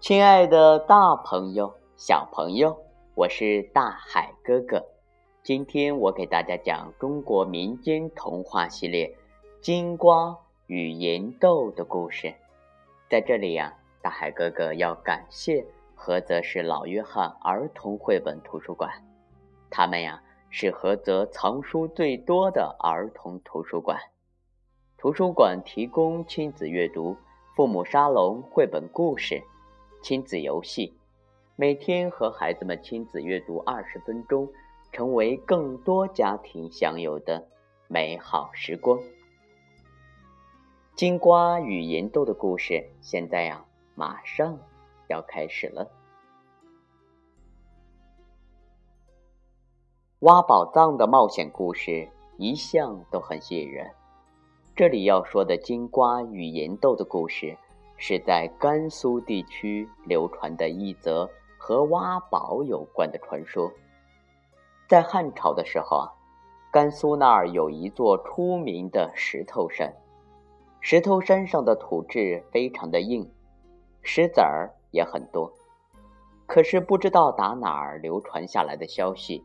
亲爱的，大朋友、小朋友，我是大海哥哥。今天我给大家讲中国民间童话系列《金瓜与银豆》的故事。在这里呀，大海哥哥要感谢菏泽市老约翰儿童绘本图书馆，他们呀是菏泽藏书最多的儿童图书馆。图书馆提供亲子阅读、父母沙龙、绘本故事。亲子游戏，每天和孩子们亲子阅读二十分钟，成为更多家庭享有的美好时光。金瓜与银豆的故事，现在呀，马上要开始了。挖宝藏的冒险故事一向都很吸引人，这里要说的金瓜与银豆的故事。是在甘肃地区流传的一则和挖宝有关的传说。在汉朝的时候啊，甘肃那儿有一座出名的石头山，石头山上的土质非常的硬，石子儿也很多。可是不知道打哪儿流传下来的消息，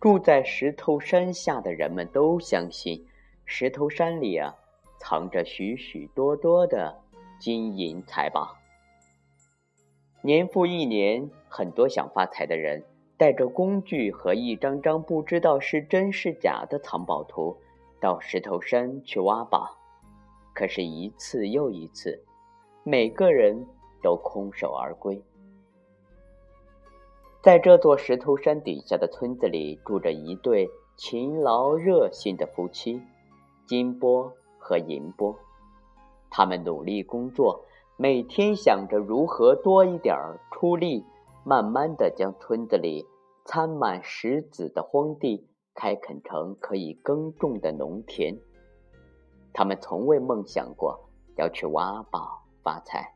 住在石头山下的人们都相信，石头山里啊藏着许许多多的。金银财宝，年复一年，很多想发财的人带着工具和一张张不知道是真是假的藏宝图，到石头山去挖宝。可是，一次又一次，每个人都空手而归。在这座石头山底下的村子里，住着一对勤劳热心的夫妻，金波和银波。他们努力工作，每天想着如何多一点儿出力，慢慢的将村子里掺满石子的荒地开垦成可以耕种的农田。他们从未梦想过要去挖宝发财。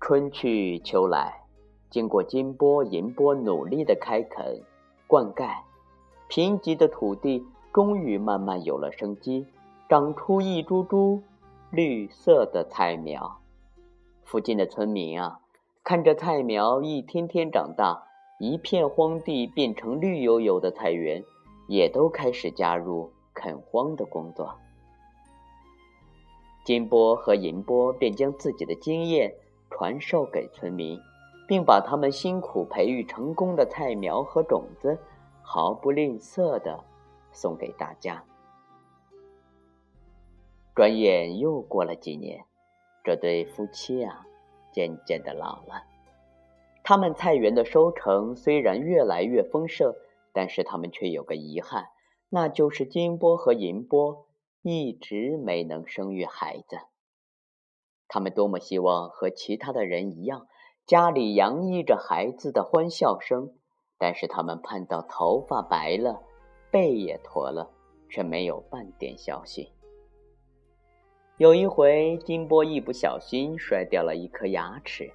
春去秋来，经过金波银波努力的开垦、灌溉，贫瘠的土地终于慢慢有了生机。长出一株株绿色的菜苗，附近的村民啊，看着菜苗一天天长大，一片荒地变成绿油油的菜园，也都开始加入垦荒的工作。金波和银波便将自己的经验传授给村民，并把他们辛苦培育成功的菜苗和种子毫不吝啬的送给大家。转眼又过了几年，这对夫妻啊，渐渐的老了。他们菜园的收成虽然越来越丰盛，但是他们却有个遗憾，那就是金波和银波一直没能生育孩子。他们多么希望和其他的人一样，家里洋溢着孩子的欢笑声，但是他们盼到头发白了，背也驼了，却没有半点消息。有一回，金波一不小心摔掉了一颗牙齿，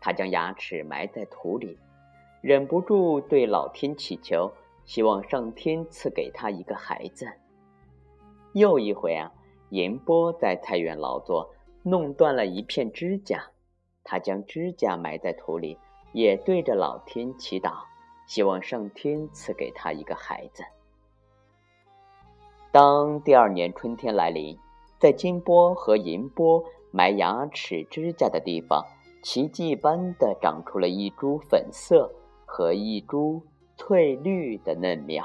他将牙齿埋在土里，忍不住对老天祈求，希望上天赐给他一个孩子。又一回啊，银波在菜园劳作，弄断了一片指甲，他将指甲埋在土里，也对着老天祈祷，希望上天赐给他一个孩子。当第二年春天来临。在金波和银波埋牙齿、指甲的地方，奇迹般的长出了一株粉色和一株翠绿的嫩苗。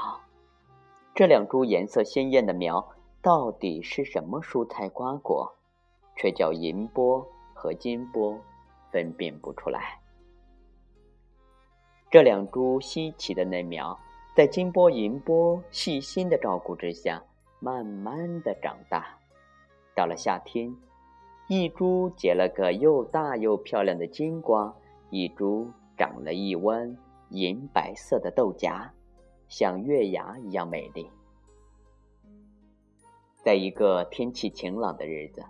这两株颜色鲜艳的苗到底是什么蔬菜瓜果，却叫银波和金波分辨不出来。这两株稀奇的嫩苗，在金波、银波细心的照顾之下，慢慢的长大。到了夏天，一株结了个又大又漂亮的金瓜，一株长了一弯银白色的豆荚，像月牙一样美丽。在一个天气晴朗的日子，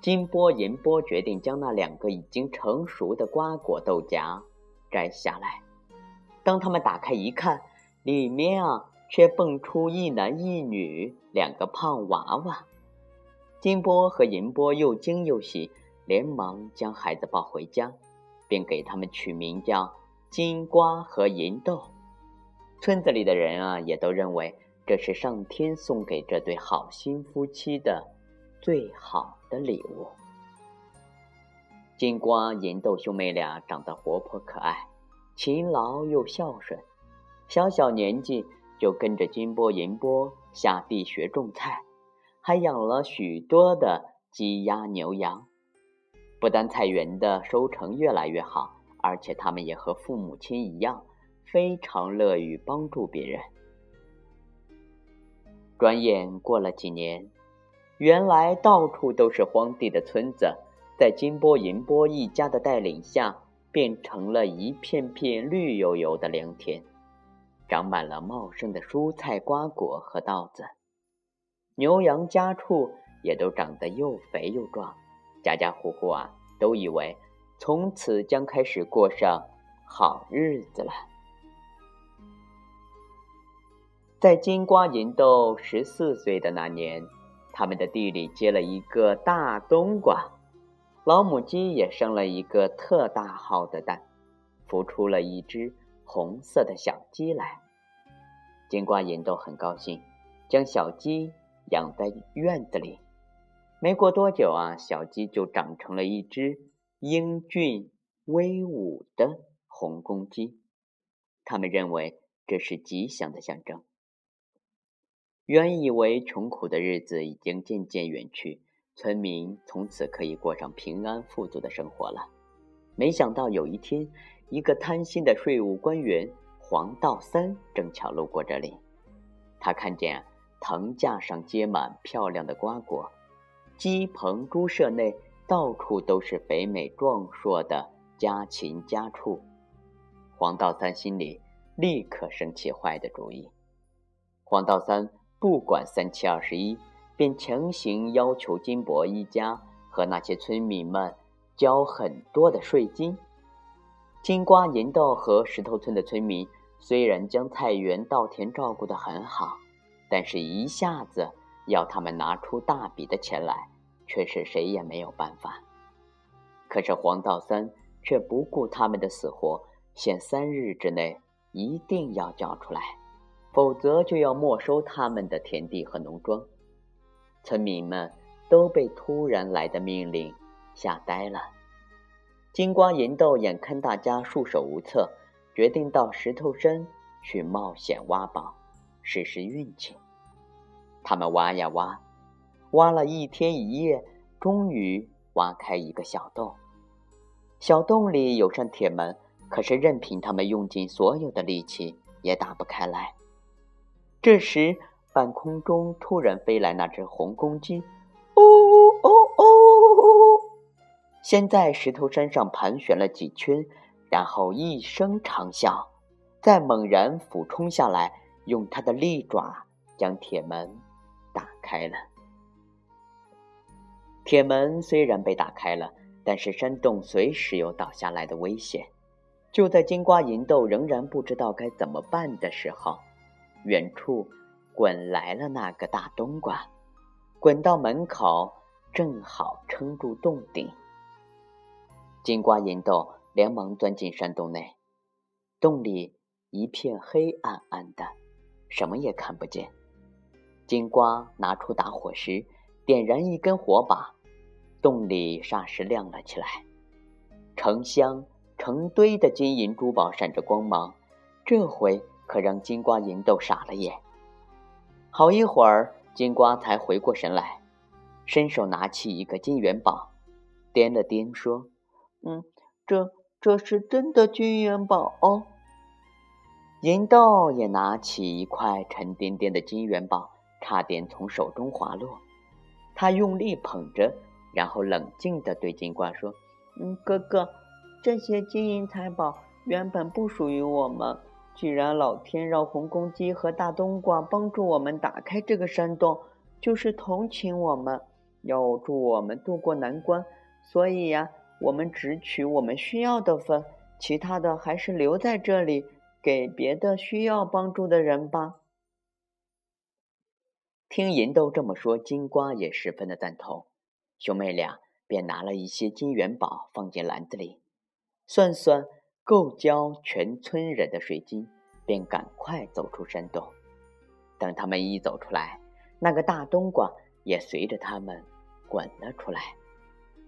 金波、银波决定将那两个已经成熟的瓜果豆荚摘下来。当他们打开一看，里面啊，却蹦出一男一女两个胖娃娃。金波和银波又惊又喜，连忙将孩子抱回家，并给他们取名叫金瓜和银豆。村子里的人啊，也都认为这是上天送给这对好心夫妻的最好的礼物。金瓜银豆兄妹俩长得活泼可爱，勤劳又孝顺，小小年纪就跟着金波银波下地学种菜，还养了许多的鸡鸭牛羊。不但菜园的收成越来越好，而且他们也和父母亲一样，非常乐于帮助别人。转眼过了几年，原来到处都是荒地的村子。在金波银波一家的带领下，变成了一片片绿油油的良田，长满了茂盛的蔬菜、瓜果和稻子。牛羊家畜也都长得又肥又壮，家家户户啊都以为从此将开始过上好日子了。在金瓜银豆十四岁的那年，他们的地里结了一个大冬瓜。老母鸡也生了一个特大号的蛋，孵出了一只红色的小鸡来。金瓜银豆很高兴，将小鸡养在院子里。没过多久啊，小鸡就长成了一只英俊威武的红公鸡。他们认为这是吉祥的象征。原以为穷苦的日子已经渐渐远去。村民从此可以过上平安富足的生活了。没想到有一天，一个贪心的税务官员黄道三正巧路过这里。他看见藤架上结满漂亮的瓜果，鸡棚猪舍内到处都是肥美壮硕的家禽家畜。黄道三心里立刻生起坏的主意。黄道三不管三七二十一。便强行要求金伯一家和那些村民们交很多的税金。金瓜银豆和石头村的村民虽然将菜园稻田照顾得很好，但是一下子要他们拿出大笔的钱来，却是谁也没有办法。可是黄道三却不顾他们的死活，限三日之内一定要交出来，否则就要没收他们的田地和农庄。村民们都被突然来的命令吓呆了。金瓜银豆眼看大家束手无策，决定到石头山去冒险挖宝，试试运气。他们挖呀挖，挖了一天一夜，终于挖开一个小洞。小洞里有扇铁门，可是任凭他们用尽所有的力气，也打不开来。这时，半空中突然飞来那只红公鸡，哦哦哦！先在石头山上盘旋了几圈，然后一声长啸，再猛然俯冲下来，用它的利爪将铁门开了。铁门虽然被打开了，但是山洞随时有倒下来的危险。就在金瓜银豆仍然不知道该怎么办的时候，远处。滚来了那个大冬瓜，滚到门口，正好撑住洞顶。金瓜银豆连忙钻进山洞内，洞里一片黑暗暗的，什么也看不见。金瓜拿出打火石，点燃一根火把，洞里霎时亮了起来，成箱成堆的金银珠宝闪着光芒，这回可让金瓜银豆傻了眼。好一会儿，金瓜才回过神来，伸手拿起一个金元宝，掂了掂，说：“嗯，这这是真的金元宝哦。”银豆也拿起一块沉甸甸的金元宝，差点从手中滑落。他用力捧着，然后冷静地对金瓜说：“嗯，哥哥，这些金银财宝原本不属于我们。”既然老天让红公鸡和大冬瓜帮助我们打开这个山洞，就是同情我们，要助我们渡过难关，所以呀，我们只取我们需要的分，其他的还是留在这里给别的需要帮助的人吧。听银豆这么说，金瓜也十分的赞同，兄妹俩便拿了一些金元宝放进篮子里，算算够交全村人的水金，便赶快走出山洞。等他们一走出来，那个大冬瓜也随着他们滚了出来，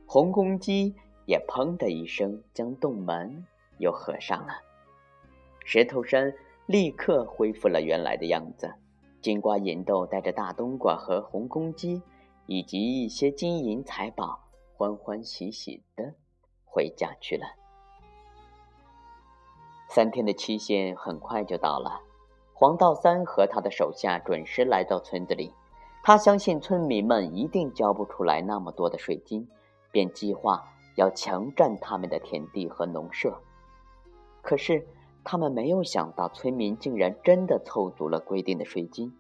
红公鸡也砰的一声将洞门又合上了。石头山立刻恢复了原来的样子。金瓜银豆带着大冬瓜和红公鸡，以及一些金银财宝，欢欢喜喜的回家去了。三天的期限很快就到了，黄道三和他的手下准时来到村子里。他相信村民们一定交不出来那么多的税金，便计划要强占他们的田地和农舍。可是。他们没有想到，村民竟然真的凑足了规定的税金。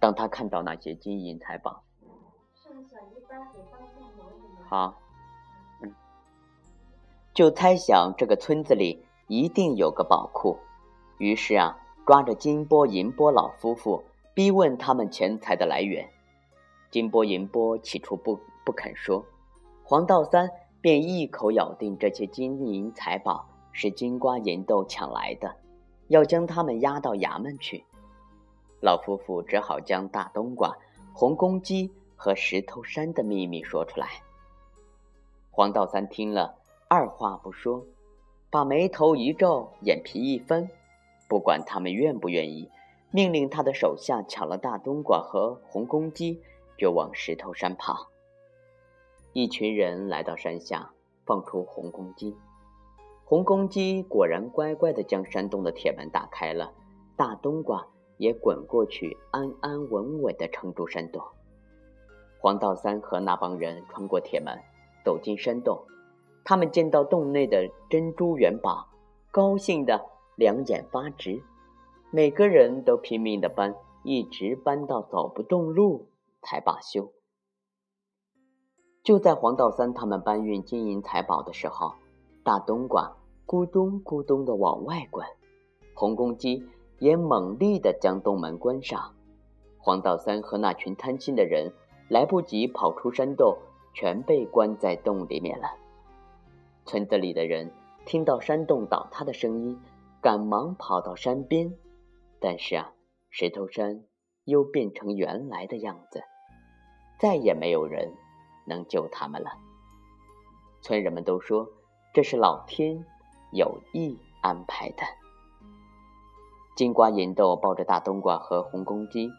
当他看到那些金银财宝，好，嗯，就猜想这个村子里一定有个宝库。于是啊，抓着金波银波老夫妇，逼问他们钱财的来源。金波银波起初不不肯说，黄道三便一口咬定这些金银财宝。是金瓜银豆抢来的，要将他们押到衙门去。老夫妇只好将大冬瓜、红公鸡和石头山的秘密说出来。黄道三听了，二话不说，把眉头一皱，眼皮一分，不管他们愿不愿意，命令他的手下抢了大冬瓜和红公鸡，就往石头山跑。一群人来到山下，放出红公鸡。红公鸡果然乖乖地将山洞的铁门打开了，大冬瓜也滚过去，安安稳稳地撑住山洞。黄道三和那帮人穿过铁门，走进山洞。他们见到洞内的珍珠元宝，高兴得两眼发直，每个人都拼命地搬，一直搬到走不动路才罢休。就在黄道三他们搬运金银财宝的时候，大冬瓜。咕咚咕咚的往外滚，红公鸡也猛力的将洞门关上。黄道三和那群贪心的人来不及跑出山洞，全被关在洞里面了。村子里的人听到山洞倒塌的声音，赶忙跑到山边，但是啊，石头山又变成原来的样子，再也没有人能救他们了。村人们都说这是老天。有意安排的。金瓜银豆抱着大冬瓜和红公鸡，